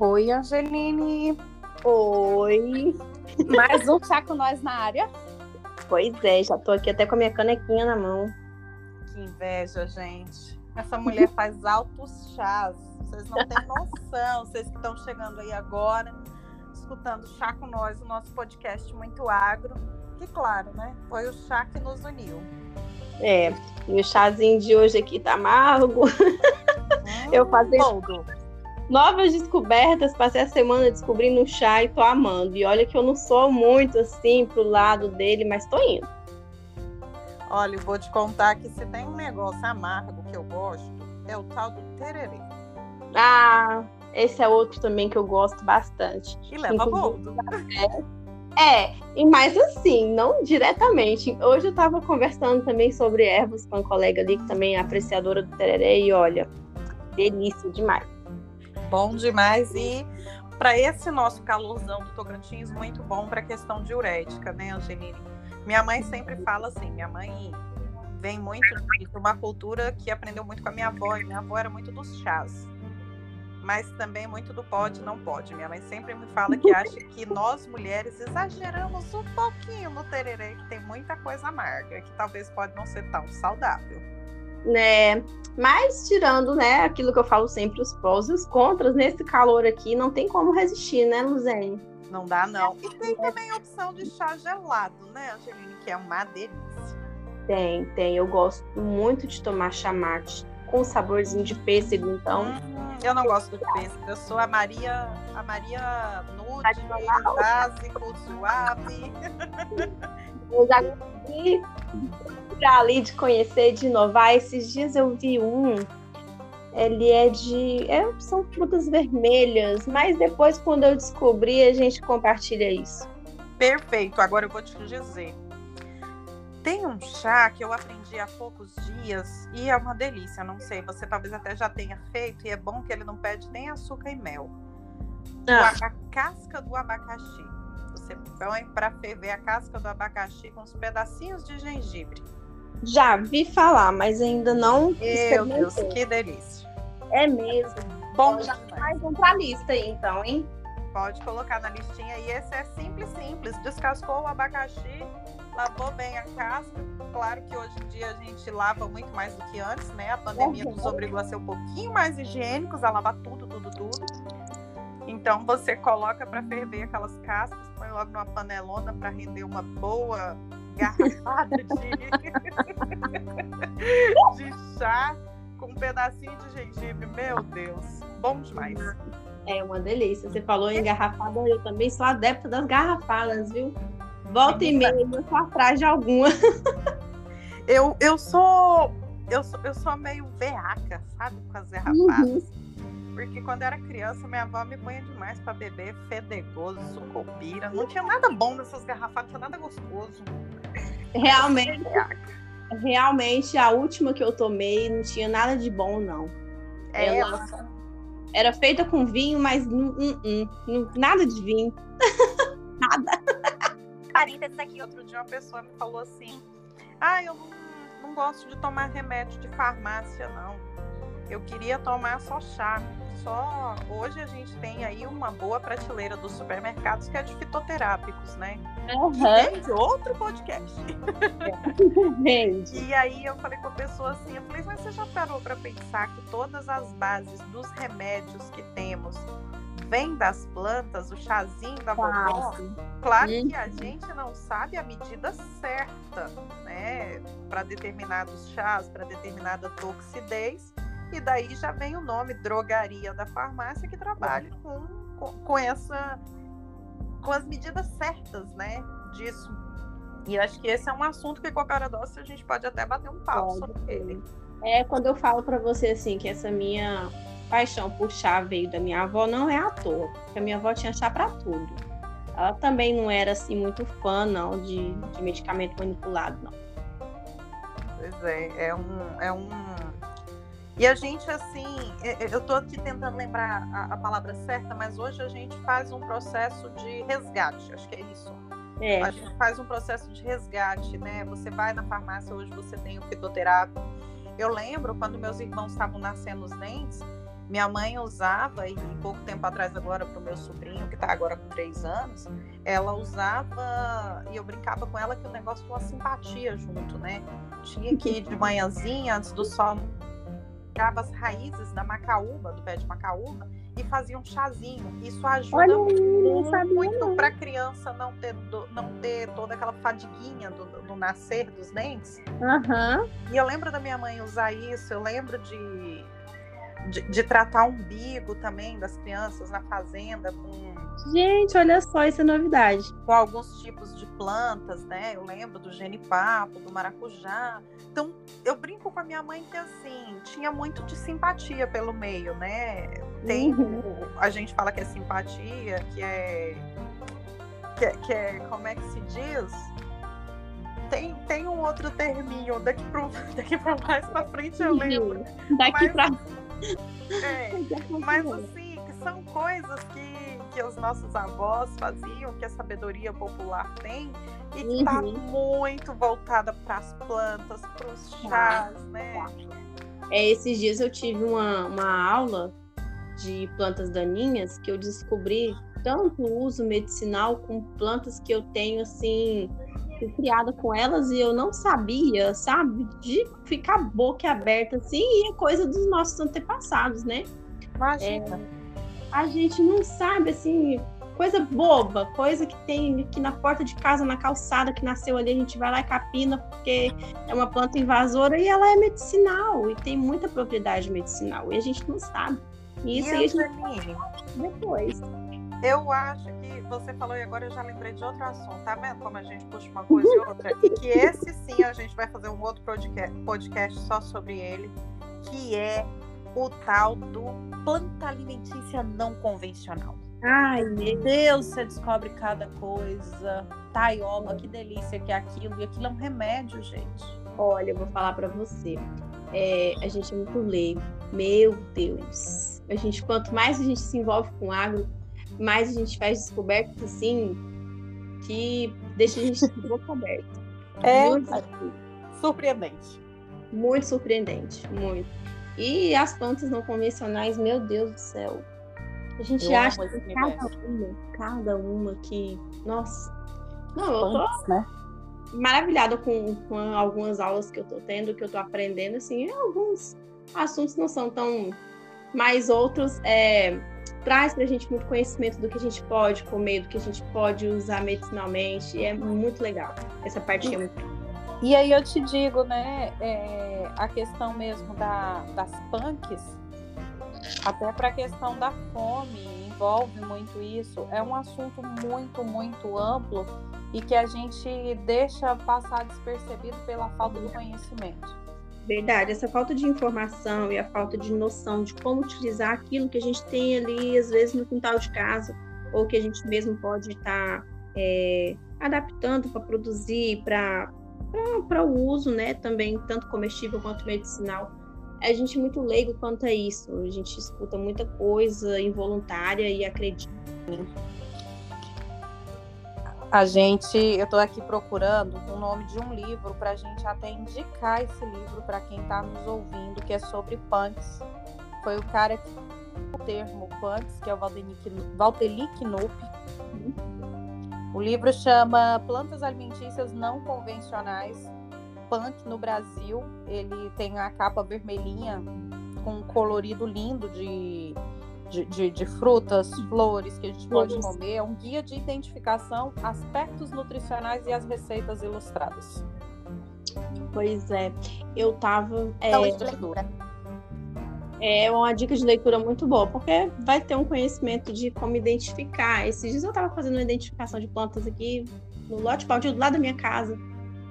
Oi, Angeline. Oi. Mais um chá com nós na área. Pois é, já tô aqui até com a minha canequinha na mão. Que inveja, gente. Essa mulher faz altos chás. Vocês não têm noção. Vocês que estão chegando aí agora, escutando Chá com Nós, o nosso podcast muito agro. Que, claro, né? Foi o chá que nos uniu. É, e o chazinho de hoje aqui tá amargo. Hum, Eu todo. Novas descobertas, passei a semana descobrindo o chá e tô amando. E olha que eu não sou muito assim pro lado dele, mas tô indo. Olha, eu vou te contar que se tem um negócio amargo que eu gosto, é o tal do tererê. Ah, esse é outro também que eu gosto bastante. E leva boldo. É, e mais assim, não diretamente. Hoje eu tava conversando também sobre ervas com uma colega ali, que também é apreciadora do tererê, e olha, delícia demais. Bom demais. E para esse nosso calorzão do Tocantins, muito bom para a questão diurética, né, Angeline? Minha mãe sempre fala assim, minha mãe vem muito de uma cultura que aprendeu muito com a minha avó, e minha avó era muito dos chás. Mas também muito do pode, não pode. Minha mãe sempre me fala que acha que nós mulheres exageramos um pouquinho no tererê, que tem muita coisa amarga, que talvez pode não ser tão saudável. Né? Mas tirando, né, aquilo que eu falo sempre, os prós e os contras, nesse calor aqui, não tem como resistir, né, Luzene? Não dá, não. E tem também a opção de chá gelado, né, Angeline? Que é uma delícia. Tem, tem. Eu gosto muito de tomar chamate com saborzinho de pêssego, então. Hum, eu não gosto do pêssego. Eu sou a Maria, a Maria nude, básico, suave. Eu já consegui pra ali de conhecer, de inovar. Esses dias eu vi um. Ele é de. É, são frutas vermelhas, mas depois, quando eu descobri, a gente compartilha isso. Perfeito. Agora eu vou te dizer. Tem um chá que eu aprendi há poucos dias e é uma delícia. Não sei, você talvez até já tenha feito e é bom que ele não pede nem açúcar e mel. Ah, a, a casca do abacaxi. Você põe para ferver a casca do abacaxi com uns pedacinhos de gengibre. já vi falar, mas ainda não Meu Deus, que delícia. É mesmo. Bom Já demais. faz um pra lista aí, então, hein? Pode colocar na listinha. E esse é simples, simples. Descascou o abacaxi, lavou bem a casca. Claro que hoje em dia a gente lava muito mais do que antes, né? A pandemia Uhum. nos obrigou a ser um pouquinho mais higiênicos, a lavar tudo, tudo, tudo. Então você coloca para ferver aquelas cascas, põe logo numa panelona para render uma boa garrafada de, de chá com um pedacinho de gengibre. Meu Deus, bom demais. É uma delícia. Você falou em garrafada, eu também sou adepta das garrafadas, viu? Volta e meia, eu tô atrás de alguma. Eu, eu sou eu sou eu sou meio veaca, sabe, com as garrafadas. Porque quando eu era criança, minha avó me punha demais pra beber fedegoso, sucupira. Não tinha nada bom nessas garrafadas, não tinha nada gostoso. Realmente, realmente, a última que eu tomei não tinha nada de bom, não. É, Ela- Era feita com vinho, mas não- não- não- nada de vinho. Parênteses aqui, outro dia uma pessoa me falou assim: Ah, eu não, não gosto de tomar remédio de farmácia, não. Eu queria tomar só chá. Só hoje a gente tem aí uma boa prateleira dos supermercados que é de fitoterápicos, né? Tem de outro podcast. Gente, E aí eu falei com a pessoa assim, eu falei, mas você já parou para pensar que todas as bases dos remédios que temos vêm das plantas, o chazinho da vovó? Claro Uhum. que a gente não sabe a medida certa, né, para determinados chás, para determinada toxidez, e daí já vem o nome drogaria da farmácia que trabalha com, com, com essa com as medidas certas, né, disso. E acho que esse é um assunto que qualquer hora doce a gente pode até bater um papo Pode sobre ele. É quando eu falo pra você assim que essa minha paixão por chá veio da minha avó, não é à toa, porque a minha avó tinha chá pra tudo. Ela também não era assim muito fã não de, de medicamento manipulado, não. Pois é, é um, é um. E a gente, assim, é- é- eu tô aqui tentando lembrar a, a palavra certa, mas hoje a gente faz um processo de resgate, acho que é isso. É, A gente faz um processo de resgate, né? Você vai na farmácia, hoje você tem o fitoterápico. Eu lembro quando meus irmãos estavam nascendo os dentes, Minha mãe usava, e pouco tempo atrás agora para o meu sobrinho, que está agora com três anos, ela usava, e eu brincava com ela que o negócio tinha uma simpatia junto, né? Tinha que ir de manhãzinha, antes do sol, pegava as raízes da macaúba, do pé de macaúba, e fazia um chazinho. Isso ajuda Olha, muito, muito para a criança não ter, não ter toda aquela fadiguinha do, do nascer dos dentes. Uhum. E eu lembro da minha mãe usar isso, eu lembro de de, de, tratar umbigo também das crianças na fazenda com. Gente, olha só, isso é novidade. Com alguns tipos de plantas, né? Eu lembro do genipapo, do maracujá. Então, eu brinco com a minha mãe que assim, tinha muito de simpatia pelo meio, né? Tem. Uhum. A gente fala que é simpatia, que é. Que é, que é como é que se diz? tem, tem um outro terminho daqui para daqui mais para frente eu lembro. Daqui para é, mas assim, que são coisas que, que os nossos avós faziam, que a sabedoria popular tem, e que está uhum. muito voltada para as plantas, para os tá. chás, ah, né? Tá. É, esses dias eu tive uma, uma aula de plantas daninhas que eu descobri tanto uso medicinal com plantas que eu tenho assim fui criada com elas e eu não sabia, sabe? De ficar boca aberta assim, e é coisa dos nossos antepassados, né? Imagina. É, a gente não sabe, assim, coisa boba, coisa que tem aqui na porta de casa, na calçada, que nasceu ali, a gente vai lá e capina, porque é uma planta invasora e ela é medicinal, e tem muita propriedade medicinal, e a gente não sabe. E isso e aí a gente... depois. Eu acho que você falou e agora eu já lembrei de outro assunto. Tá vendo como a gente puxa uma coisa e outra? E que esse sim a gente vai fazer um outro podcast só sobre ele, que é o tal do planta alimentícia não convencional. Ai, meu Deus, você descobre cada coisa. Taioba, que delícia que é aquilo. E aquilo é um remédio, gente. Olha, eu vou falar para você. É, a gente é muito leigo. Meu Deus. A gente, quanto mais a gente se envolve com agro, mais a gente faz descobertas assim que deixa a gente de boca aberta. É muito surpreendente. Muito surpreendente, muito. E as plantas não convencionais, meu Deus do céu. A gente eu acha que cada uma, cada uma que. Nossa. Não, eu tô né? maravilhada com, com algumas aulas que eu tô tendo, que eu tô aprendendo, assim, alguns assuntos não são tão. Mas outros é, traz para a gente muito conhecimento do que a gente pode comer, do que a gente pode usar medicinalmente. E é muito legal. Essa parte é muito e aí eu te digo, né, é, a questão mesmo da, das punks, até para a questão da fome, envolve muito isso. É um assunto muito, muito amplo e que a gente deixa passar despercebido pela falta do conhecimento. Verdade, essa falta de informação e a falta de noção de como utilizar aquilo que a gente tem ali, às vezes, no quintal de casa, ou que a gente mesmo pode estar é, adaptando para produzir, para o uso, né, também, tanto comestível quanto medicinal. A gente é muito leigo quanto a isso, a gente escuta muita coisa involuntária e acredita. A gente, eu estou aqui procurando o nome de um livro para a gente até indicar esse livro para quem está nos ouvindo, que é sobre punks. Foi o cara que o termo punks, que é o Valteli Knupp. O livro chama Plantas Alimentícias Não Convencionais, Punk no Brasil. Ele tem a capa vermelhinha com um colorido lindo de de, de, de, frutas, flores que a gente pode comer. É um guia de identificação, aspectos nutricionais e as receitas ilustradas. Pois é, eu tava. É, então, de leitura. É uma dica de leitura muito boa, porque vai ter um conhecimento de como identificar. Esses dias eu estava fazendo uma identificação de plantas aqui no lote baldio do lado da minha casa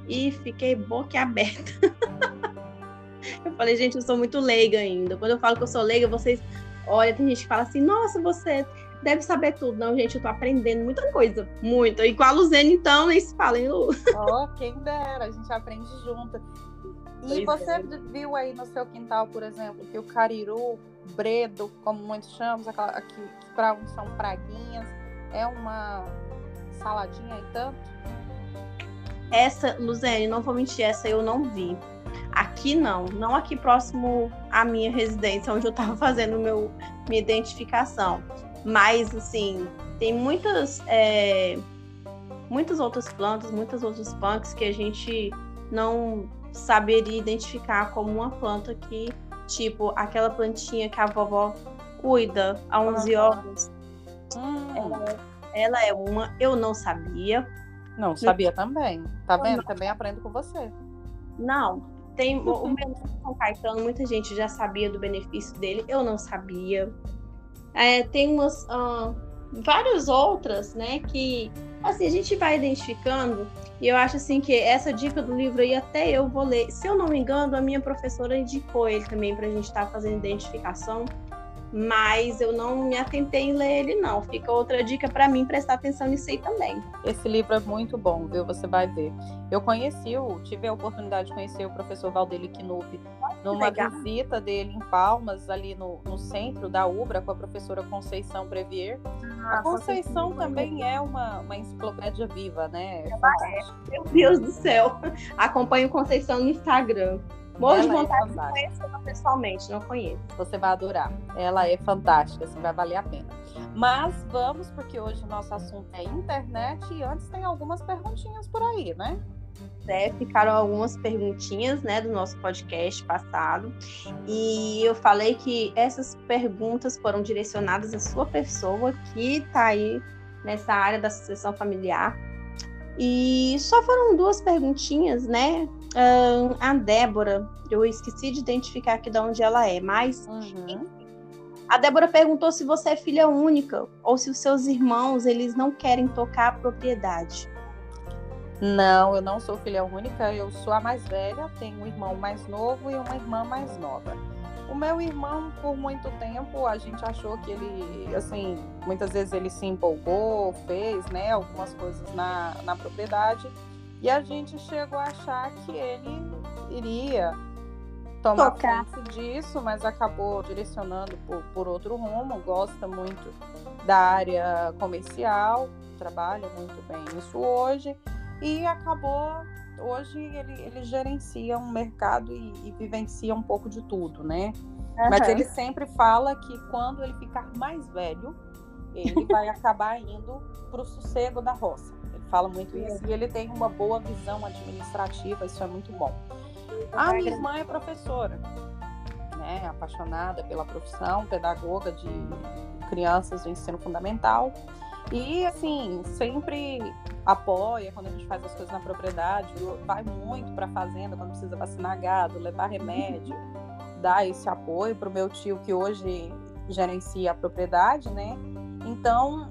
e fiquei boca aberta. eu falei, gente, eu sou muito leiga ainda. Quando eu falo que eu sou leiga, vocês Olha, tem gente que fala assim, nossa, você deve saber tudo. Não, gente, eu tô aprendendo muita coisa, muito. E com a Luzene, então, nem se fala, hein, Lu? Ó, oh, quem dera, a gente aprende junto. E pois você é. viu aí no seu quintal, por exemplo, que o cariru, bredo, como muitos chamam, aquela, que, que para uns são praguinhas, é uma saladinha e tanto? Essa, Luzene, não vou mentir, essa eu não vi. Aqui não, não aqui próximo à minha residência, onde eu estava fazendo meu, minha identificação. Mas, assim, tem muitas, é, muitas outras plantas, muitas outras punks que a gente não saberia identificar como uma planta que, tipo, aquela plantinha que a vovó cuida há 11 uhum. anos. Hum. Ela, ela, é uma, eu não sabia. Não, sabia também. Tá vendo? Também aprendo com você. Não, tem o São Caetano, muita gente já sabia do benefício dele, eu não sabia. É, tem umas uh, várias outras, né, que assim a gente vai identificando e eu acho assim que essa dica do livro aí até eu vou ler. Se eu não me engano, a minha professora indicou ele também para a gente estar tá fazendo identificação mas eu não me atentei em ler ele não. Fica outra dica para mim prestar atenção nisso aí também. Esse livro é muito bom, viu? Você vai ver. Eu conheci, o, tive a oportunidade de conhecer o professor Valdeli Knup numa legal. visita dele em Palmas, ali no, no, centro da Ubra, com a professora Conceição Brevier. Ah, a Conceição também é uma, uma enciclopédia viva, né? É Meu Deus do céu. Acompanho Conceição no Instagram. Morro de vontade é de conhecê-la pessoalmente, não conheço. Você vai adorar. Ela é fantástica, assim, vai valer a pena. Mas vamos, porque hoje o nosso assunto é internet e antes tem algumas perguntinhas por aí, né? É, ficaram algumas perguntinhas, né, do nosso podcast passado. E eu falei que essas perguntas foram direcionadas à sua pessoa que está aí nessa área da sucessão familiar. E só foram duas perguntinhas, né? A Débora, eu esqueci de identificar aqui de onde ela é, mas uhum. a Débora perguntou se você é filha única ou se os seus irmãos eles não querem tocar a propriedade. Não, eu não sou filha única, eu sou a mais velha, tenho um irmão mais novo e uma irmã mais nova. O meu irmão, por muito tempo, a gente achou que ele, assim, muitas vezes ele se empolgou, fez, né, algumas coisas na, na propriedade e a gente chegou a achar que ele iria tomar Tocar. conta disso, mas acabou direcionando por, por outro rumo. Gosta muito da área comercial, trabalha muito bem isso hoje e acabou hoje ele, ele gerencia um mercado e, e vivencia um pouco de tudo, né? Uhum. Mas ele sempre fala que quando ele ficar mais velho, ele vai acabar indo para o sossego da roça fala muito isso. E ele tem uma boa visão administrativa, isso é muito bom. A minha irmã é professora, né? Apaixonada pela profissão, pedagoga de crianças do ensino fundamental. E assim, sempre apoia quando a gente faz as coisas na propriedade, vai muito para a fazenda quando precisa vacinar gado, levar remédio, dá esse apoio para o meu tio que hoje gerencia a propriedade, né? Então,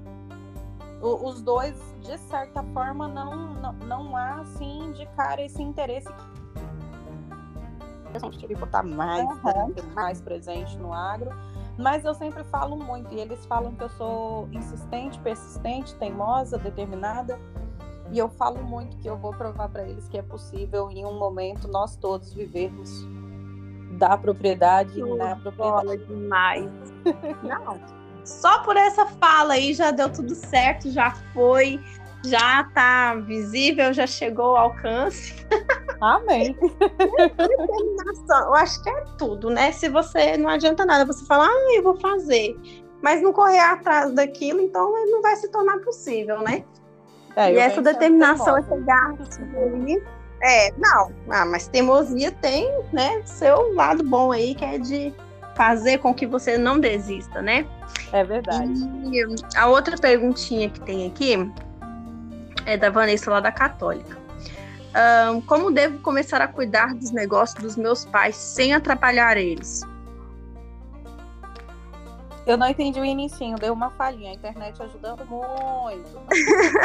os dois, de certa forma, não, não, não há, assim, de cara esse interesse eu sempre tive que botar mais, uhum. mais presente no agro, mas eu sempre falo muito, e eles falam que eu sou insistente, persistente, teimosa, determinada, e eu falo muito que eu vou provar para eles que é possível em um momento nós todos vivermos da propriedade na propriedade. demais. Não, só por essa fala aí já deu tudo certo, já foi, já tá visível, já chegou ao alcance. Amém. eu acho que é tudo, né? Se você não adianta nada, você falar, ah, eu vou fazer, mas não correr atrás daquilo, então não vai se tornar possível, né? É, e essa determinação, esse gasto aí. É, não, ah, mas teimosia tem, né, seu lado bom aí, que é de fazer com que você não desista, né? É verdade. E a outra perguntinha que tem aqui é da Vanessa lá da Católica. Um, como devo começar a cuidar dos negócios dos meus pais sem atrapalhar eles? Eu não entendi o início, deu uma falhinha. A internet ajudando muito.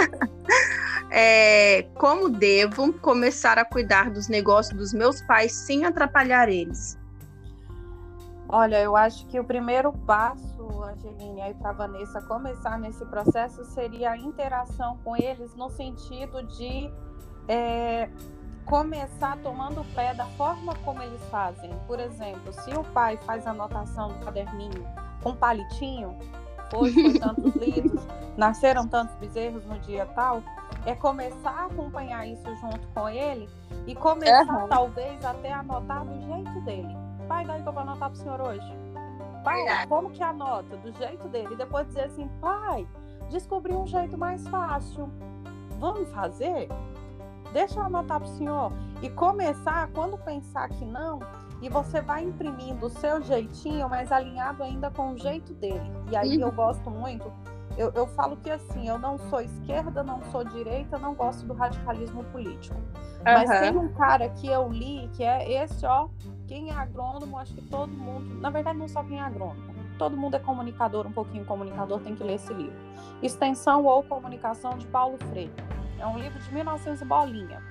é, como devo começar a cuidar dos negócios dos meus pais sem atrapalhar eles? Olha, eu acho que o primeiro passo Angeline, aí para Vanessa começar nesse processo seria a interação com eles no sentido de é, começar tomando o pé da forma como eles fazem. Por exemplo, se o pai faz anotação no caderninho com palitinho, hoje foi tantos litros, nasceram tantos bezerros no dia tal, é começar a acompanhar isso junto com ele e começar, uhum. talvez, até a anotar do jeito dele. Pai, daí que eu vou anotar pro senhor hoje. Pai, como que anota? Do jeito dele. E depois dizer assim, pai, descobri um jeito mais fácil. Vamos fazer? Deixa eu anotar pro senhor. E começar, quando pensar que não, e você vai imprimindo o seu jeitinho, mas alinhado ainda com o jeito dele. E aí eu uhum. gosto muito. Eu, eu falo que assim, eu não sou esquerda, não sou direita, não gosto do radicalismo político. Uhum. Mas tem um cara que eu li, que é esse, ó, quem é agrônomo, acho que todo mundo, na verdade não só quem é agrônomo, todo mundo é comunicador, um pouquinho comunicador, tem que ler esse livro. Extensão ou Comunicação de Paulo Freire. É um livro de 1900 bolinha.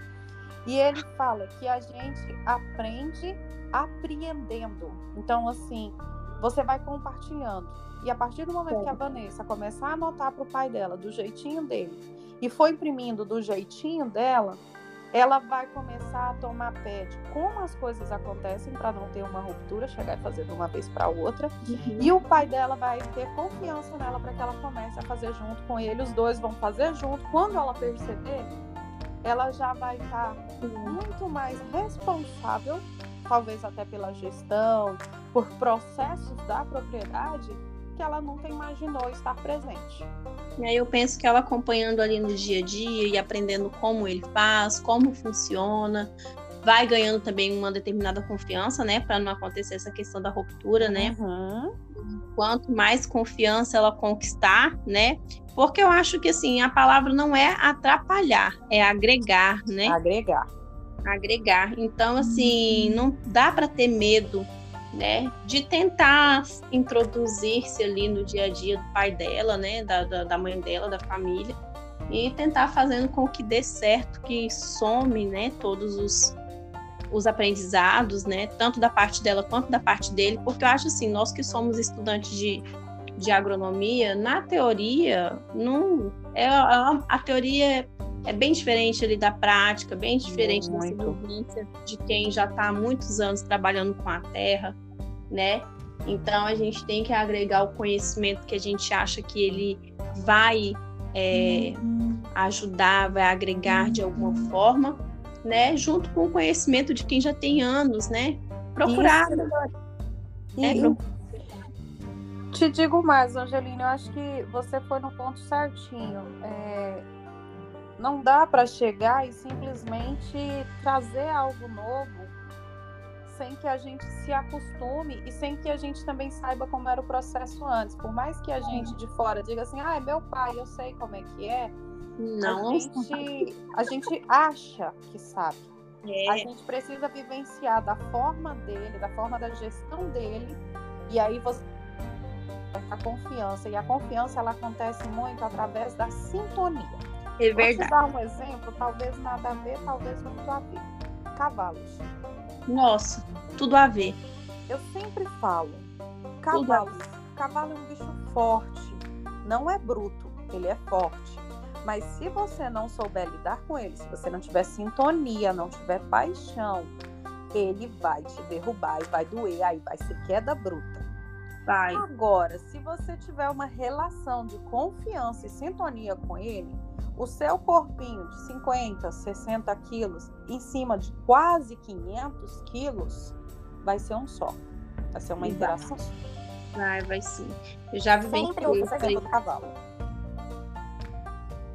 E ele fala que a gente aprende apreendendo. Então, assim, você vai compartilhando. E a partir do momento que a Vanessa começar a anotar para o pai dela do jeitinho dele e foi imprimindo do jeitinho dela, ela vai começar a tomar pé de como as coisas acontecem para não ter uma ruptura, chegar e fazer de uma vez para outra. Uhum. E o pai dela vai ter confiança nela para que ela comece a fazer junto com ele. Os dois vão fazer junto. Quando ela perceber, ela já vai estar tá muito mais responsável, talvez até pela gestão, por processos da propriedade que ela nunca imaginou estar presente. E aí eu penso que ela acompanhando ali no dia a dia e aprendendo como ele faz, como funciona, vai ganhando também uma determinada confiança, né, para não acontecer essa questão da ruptura, né? Uhum. Quanto mais confiança ela conquistar, né? Porque eu acho que assim, a palavra não é atrapalhar, é agregar, né? Agregar. Agregar. Então, assim, não dá para ter medo né, de tentar introduzir-se ali no dia a dia do pai dela, né, da, da, da, mãe dela, da família, e tentar fazendo com que dê certo, que some, né, todos os, os aprendizados, né, tanto da parte dela quanto da parte dele, porque eu acho assim, nós que somos estudantes de, de agronomia, na teoria, não é a, a teoria é bem diferente ali da prática, bem diferente Muito. da vivência de quem já está há muitos anos trabalhando com a terra, né? Então a gente tem que agregar o conhecimento que a gente acha que ele vai é, ajudar, vai agregar de alguma forma, né? Junto com o conhecimento de quem já tem anos, né? Procurar. E, é. Te digo mais, Angelina, eu acho que você foi no ponto certinho. É não dá para chegar e simplesmente trazer algo novo sem que a gente se acostume e sem que a gente também saiba como era o processo antes. Por mais que a gente de fora diga assim, ah, é meu pai, eu sei como é que é. Não. A gente, a gente acha que sabe. É. A gente precisa vivenciar da forma dele, da forma da gestão dele, e aí você a confiança. E a confiança ela acontece muito através da sintonia. É verdade. Vou te dar um exemplo, talvez nada a ver, talvez muito a ver. Cavalos. Nossa, tudo a ver. Eu sempre falo, cavalos. Cavalo é um bicho forte, não é bruto, ele é forte. Mas se você não souber lidar com ele, se você não tiver sintonia, não tiver paixão, ele vai te derrubar e vai doer, aí vai ser queda bruta. Vai. Agora, se você tiver uma relação de confiança e sintonia com ele, o seu corpinho de 50, 60 quilos em cima de quase 500 quilos vai ser um só. Vai ser uma interação só. Vai, vai sim. Eu já vivenciei isso cavalo.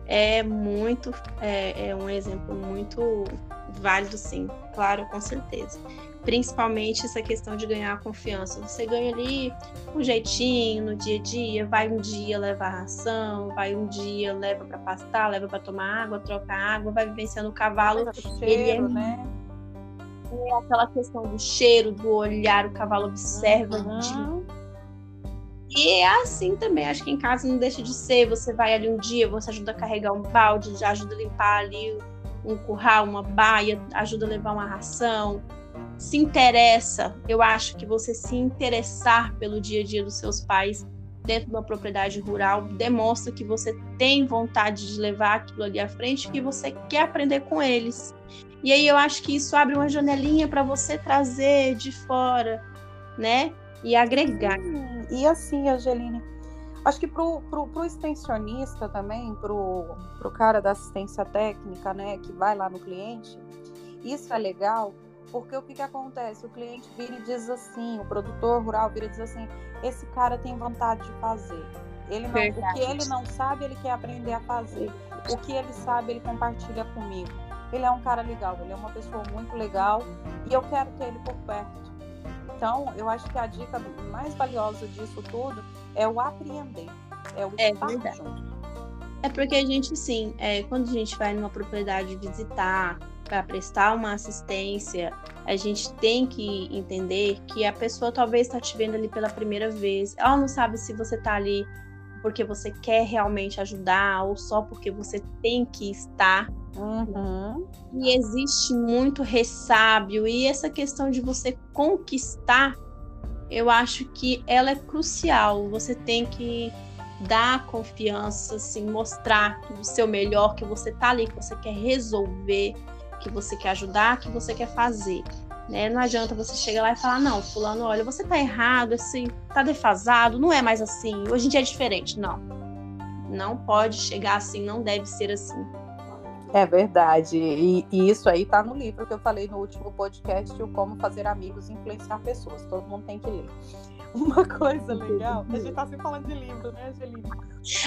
É muito, é, é um exemplo muito válido, sim. Claro, com certeza principalmente essa questão de ganhar confiança. Você ganha ali um jeitinho no dia a dia, vai um dia levar ração, vai um dia leva para pastar, leva para tomar água, troca água, vai vivenciando o cavalo. Cheiro, ele é, né? é aquela questão do cheiro, do olhar, o cavalo observa. Uhum. E é assim também, acho que em casa não deixa de ser. Você vai ali um dia, você ajuda a carregar um balde, ajuda a limpar ali um curral, uma baia, ajuda a levar uma ração se interessa, eu acho que você se interessar pelo dia a dia dos seus pais dentro de uma propriedade rural demonstra que você tem vontade de levar aquilo ali à frente, que você quer aprender com eles. E aí eu acho que isso abre uma janelinha para você trazer de fora, né? E agregar. e assim, Angeline, Acho que pro, pro, pro extensionista também, pro, pro cara da assistência técnica, né, que vai lá no cliente, isso é legal, porque o que, que acontece? O cliente vira e diz assim, o produtor rural vira e diz assim, esse cara tem vontade de fazer. Ele não, o que ele não sabe, ele quer aprender a fazer. O que ele sabe, ele compartilha comigo. Ele é um cara legal, ele é uma pessoa muito legal e eu quero ter ele por perto. Então, eu acho que a dica mais valiosa disso tudo é o apreender, é o é estar verdade. junto. É porque a gente, sim, é, quando a gente vai numa propriedade visitar, para prestar uma assistência, a gente tem que entender que a pessoa talvez está te vendo ali pela primeira vez. Ela não sabe se você está ali porque você quer realmente ajudar ou só porque você tem que estar. Uhum. E existe muito ressábio e essa questão de você conquistar, eu acho que ela é crucial. Você tem que dar confiança, assim, mostrar o seu melhor, que você tá ali, que você quer resolver, que você quer ajudar, que você quer fazer. Né? Não adianta você chegar lá e falar, não, fulano, olha, você tá errado, assim, tá defasado, não é mais assim, hoje em dia é diferente. Não. Não pode chegar assim, não deve ser assim. É verdade. E, e, isso aí tá no livro que eu falei no último podcast, o Como Fazer Amigos e Influenciar Pessoas. Todo mundo tem que ler. Uma coisa legal. A gente tá sempre falando de livro, né, Angelina?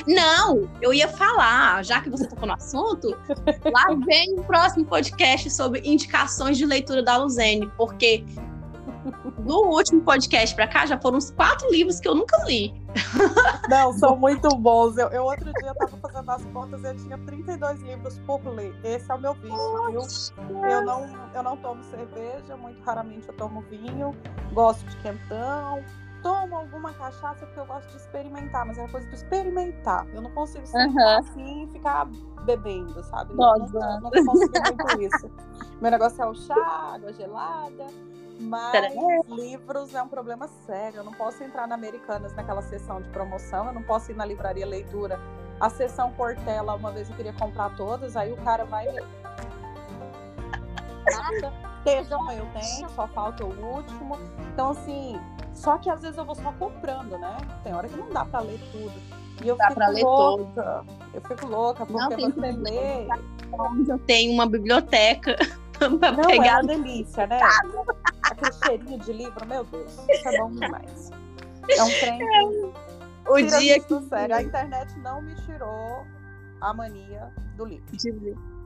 Não, eu ia falar, já que você tocou no assunto, lá vem o próximo podcast sobre indicações de leitura da Luzene, porque do último podcast para cá já foram uns quatro livros que eu nunca li. Não, são muito bons. Eu, eu outro dia estava fazendo as contas e eu tinha 32 livros por ler. Esse é o meu vício, viu? Eu não, eu não tomo cerveja, muito raramente eu tomo vinho, gosto de quentão, tomo alguma cachaça porque eu gosto de experimentar, mas é coisa de experimentar. Eu não consigo sentar uhum. assim e ficar bebendo, sabe? Não, não, não consigo muito isso. Meu negócio é o chá, água gelada. Mas livros é um problema sério. Eu não posso entrar na Americanas naquela sessão de promoção, eu não posso ir na livraria leitura. A sessão Portela, uma vez eu queria comprar todas, aí o cara vai. Nada. Tejão eu tenho, só falta o último. Então, assim, só que às vezes eu vou só comprando, né? Tem hora que não dá para ler tudo. E eu dá fico louca. Eu fico louca, porque não tem você lê. Eu tenho uma biblioteca pra não, pegar. É uma delícia, né? Aquele cheirinho de livro, meu Deus, isso é bom demais. É um trem. O dia que. Sério, a internet não me tirou a mania do livro.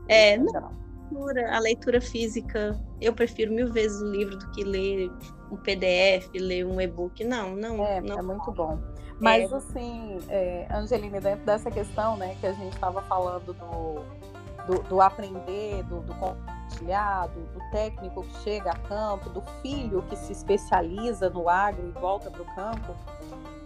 É, não leitura, a leitura física, eu prefiro mil vezes o livro do que ler um PDF, ler um e-book. Não, não. É, não. é muito bom. Mas, é... assim, é, Angeline, dentro dessa questão, né, que a gente estava falando do, do, do, aprender, do, do compartilhar, do, do, técnico que chega a campo, do filho que se especializa no agro e volta para o campo,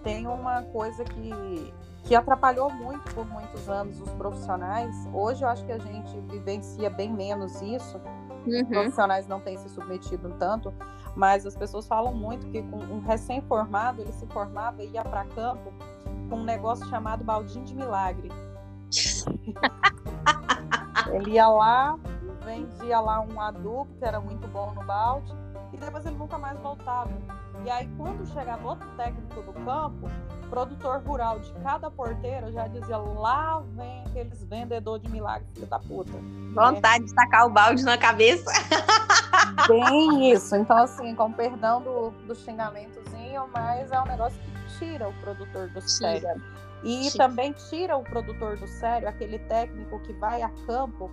tem uma coisa que que atrapalhou muito por muitos anos os profissionais. Hoje eu acho que a gente vivencia bem menos isso. Uhum. Os profissionais não têm se submetido tanto, mas as pessoas falam muito que com um recém-formado ele se formava e ia para campo com um negócio chamado baldinho de milagre. ele ia lá, vendia lá um adubo que era muito bom no balde e depois ele nunca mais voltava. E aí quando chegava outro técnico do campo, produtor rural de cada porteira já dizia: lá vem aqueles vendedores de milagre, filho da puta. Vontade é. de tacar o balde na cabeça. Bem isso. Então, assim, com perdão do, do xingamentozinho, mas é um negócio que tira o produtor do sério. E tira. também tira o produtor do sério, aquele técnico que vai a campo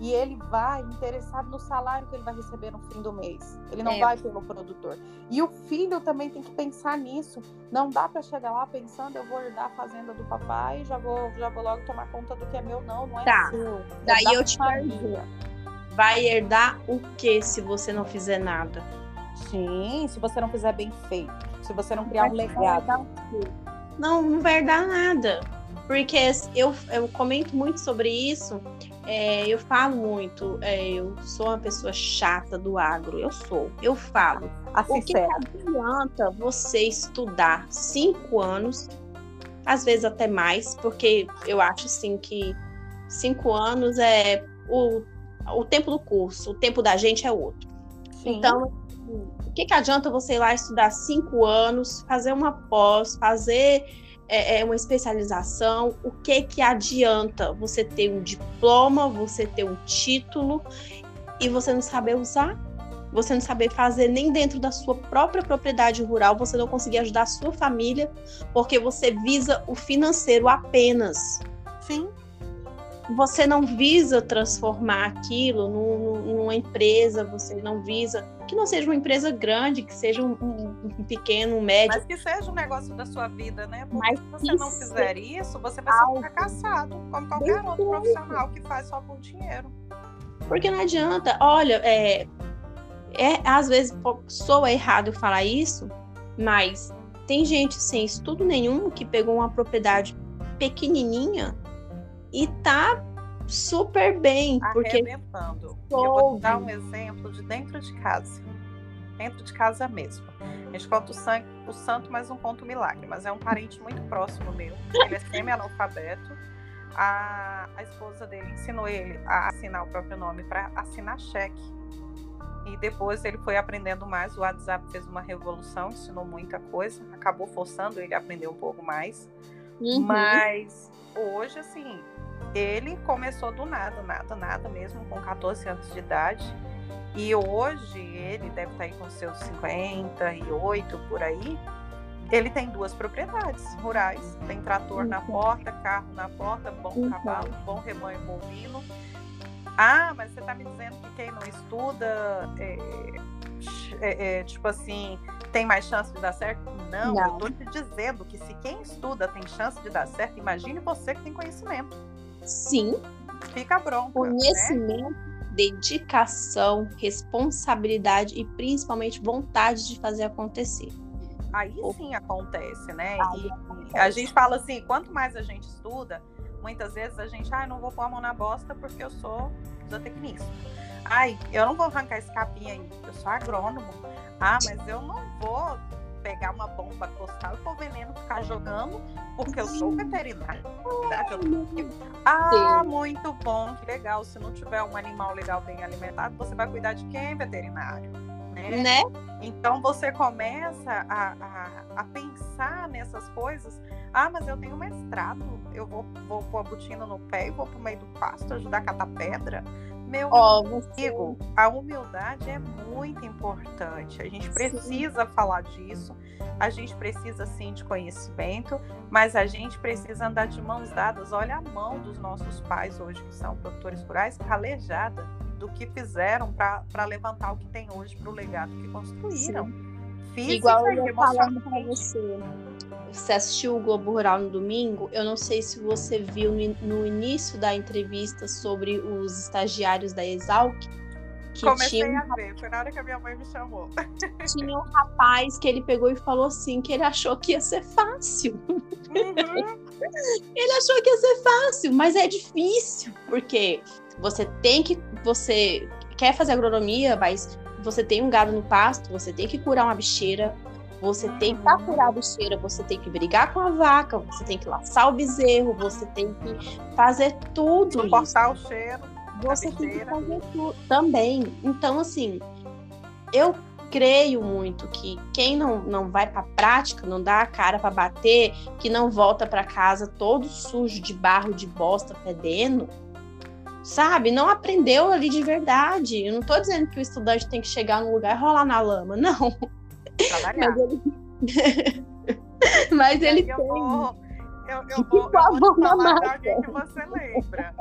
e ele vai interessado no salário que ele vai receber no fim do mês. Ele não é. vai pelo produtor. E o filho também tem que pensar nisso. Não dá para chegar lá pensando eu vou herdar a fazenda do papai, já vou já vou logo tomar conta do que é meu não, não é tá. seu. É Daí eu te pergunto. Vai herdar o que se você não fizer nada? Sim, se você não fizer bem feito, se você não criar um legado. Não, não vai herdar nada. Porque eu, eu comento muito sobre isso é, eu falo muito, é, eu sou uma pessoa chata do agro, eu sou, eu falo. Assim o que adianta você estudar cinco anos, às vezes até mais, porque eu acho assim que cinco anos é o, o tempo do curso, o tempo da gente é outro. Sim. Então, o que, que adianta você ir lá estudar cinco anos, fazer uma pós, fazer é, é uma especialização. O que que adianta você ter um diploma, você ter um título e você não saber usar? Você não saber fazer nem dentro da sua própria propriedade rural, você não conseguir ajudar a sua família, porque você visa o financeiro apenas. Sim. Você não visa transformar aquilo num, numa empresa, você não visa que não seja uma empresa grande, que seja um, um, pequeno, um médio. Mas que seja um negócio da sua vida, né? Porque Mas se você não fizer isso, você vai ser fracassado, como qualquer outro profissional que faz só por dinheiro. Porque não adianta, olha, é, é às vezes soa errado falar isso, mas tem gente sem estudo nenhum que pegou uma propriedade pequenininha e tá super bem. Porque Arrebentando. Eu vou dar um exemplo de dentro de casa. Dentro de casa mesmo. A gente conta o, sangue, o santo, mas não conta o milagre. Mas é um parente muito próximo meu. Ele é semi-analfabeto. A, a esposa dele ensinou ele a assinar o próprio nome para assinar cheque. E depois ele foi aprendendo mais. O WhatsApp fez uma revolução, ensinou muita coisa. Acabou forçando ele a aprender um pouco mais. Uhum. Mas hoje, assim, ele começou do nada, nada, nada mesmo, com 14 anos de idade. E hoje ele deve estar aí com seus 58 por aí. Ele tem duas propriedades rurais. Tem trator na porta, carro na porta, bom cavalo, bom rebanho bovino. Ah, mas você está me dizendo que quem não estuda, é, é, é, tipo assim, tem mais chance de dar certo? Não, não, eu estou te dizendo que se quem estuda tem chance de dar certo, imagine você que tem conhecimento. Sim. Fica bronca. Né? Conhecimento, né? dedicação, responsabilidade e principalmente vontade de fazer acontecer. Aí sim acontece, né? Aí e acontece. a gente fala assim, quanto mais a gente estuda, muitas vezes a gente, ah, não vou pôr a mão na bosta porque eu sou zootecnista. Ai, eu não vou arrancar esse capim aí, eu sou agrônomo. Ah, mas eu não vou pegar uma bomba e pôr veneno ficar jogando, porque eu sou veterinário. Ah, muito bom, que legal. Se não tiver um animal legal bem alimentado, você vai cuidar de quem, veterinário? Né? né? Então você começa a, a, a, pensar nessas coisas. Ah, mas eu tenho mestrado, eu vou, vou pôr a botina no pé e vou pro meio do pasto ajudar a catar pedra. Meu oh, amigo, você... a humildade é muito importante. A gente precisa sim. falar disso. A gente precisa sim de conhecimento, mas a gente precisa andar de mãos dadas. Olha a mão dos nossos pais hoje, que são produtores rurais, calejada do que fizeram para levantar o que tem hoje para o legado que construíram. Física Igual eu ia falando para você. Você assistiu o Globo Rural no domingo? Eu não sei se você viu no, início da entrevista sobre os estagiários da Exalc. Que Comecei tinha... a ver, foi na hora que a minha mãe me chamou. Tinha um rapaz que ele pegou e falou assim que ele achou que ia ser fácil. Uhum. ele achou que ia ser fácil, mas é difícil, porque você tem que. Você quer fazer agronomia, mas você tem um gado no pasto, você tem que curar uma bicheira, você tem que curar a bicheira, você tem que brigar com a vaca, você tem que laçar o bezerro, você tem que fazer tudo. Suportar o cheiro. Você tem que fazer tudo também. Então, assim, eu creio muito que quem não, não vai para a prática, não dá a cara para bater, que não volta para casa todo sujo de barro, de bosta, fedendo, sabe? Não aprendeu ali de verdade. Eu não estou dizendo que o estudante tem que chegar num lugar e rolar na lama, não. Trabalhar. Mas ele, Mas ele eu tem. Vou, eu, eu vou, eu vou falar de alguém que você lembra.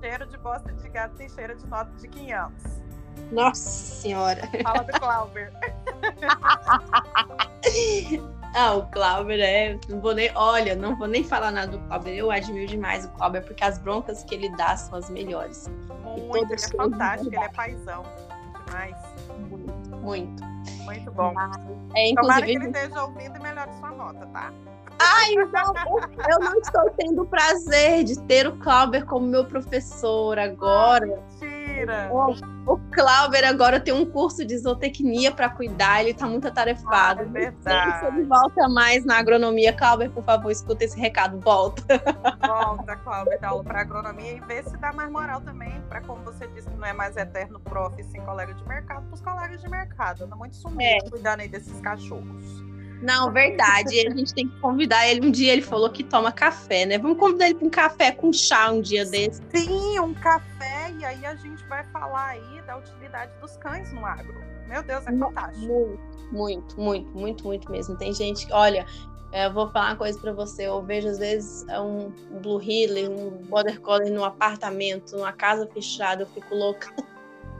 cheiro de bosta de gato tem cheiro de nota de 500. Nossa senhora. Fala do Clauber. Ah, o Clauber é. Não vou nem. Olha, não vou nem falar nada do Clauber. Eu admiro demais o Clauber, porque as broncas que ele dá são as melhores. Muito, ele é fantástico, ele é paizão. Demais. Muito, muito. Muito bom. É, inclusive... Tomara que ele esteja ouvindo e melhore sua nota, tá? Ai, não, eu não estou tendo o prazer de ter o Clauber como meu professor agora. Ai, Mentira! O, o Clauber agora tem um curso de zootecnia para cuidar, ele está muito atarefado. Ah, é verdade. Ele volta mais na agronomia, Clauber, por favor, escuta esse recado, volta. Volta, Clauber, dá aula para agronomia e vê se dá mais moral também, para como você disse que não é mais eterno prof, sim colega de mercado, para os colegas de mercado. Anda muito sumido é. cuidando aí desses cachorros. Não, verdade. a gente tem que convidar ele. Um dia ele falou que toma café, né? Vamos convidar ele para um café com chá um dia desse. Sim, um café. E aí a gente vai falar aí da utilidade dos cães no agro. Meu Deus, é fantástico. Muito, muito, muito, muito, muito mesmo. Tem gente olha, é, eu vou falar uma coisa para você. Eu vejo, às vezes, é um Blue Heeler, um Border Collie num apartamento, numa casa fechada, eu fico louca.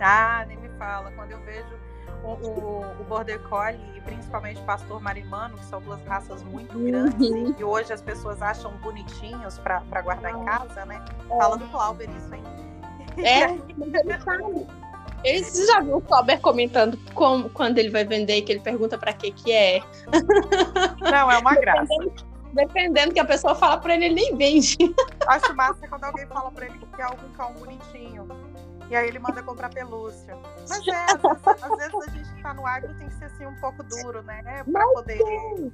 Ah, nem me fala. Quando eu vejo o, o, o Border Collie e principalmente o Pastor Marimano, que são duas raças muito uhum. grandes uhum. e hoje as pessoas acham bonitinhos para guardar em casa, né? É. Fala do Clauber isso, hein? É, mas ele sabe. Você já viu o Clauber comentando como, quando ele vai vender, que ele pergunta para que que é? Não, é uma graça. Dependendo que a pessoa fala para ele, ele nem vende. Acho massa quando alguém fala para ele que quer algum cão bonitinho. E aí ele manda comprar pelúcia. Mas é, às vezes, às vezes a gente que tá no agro tem que ser assim um pouco duro, né? Para poder sim.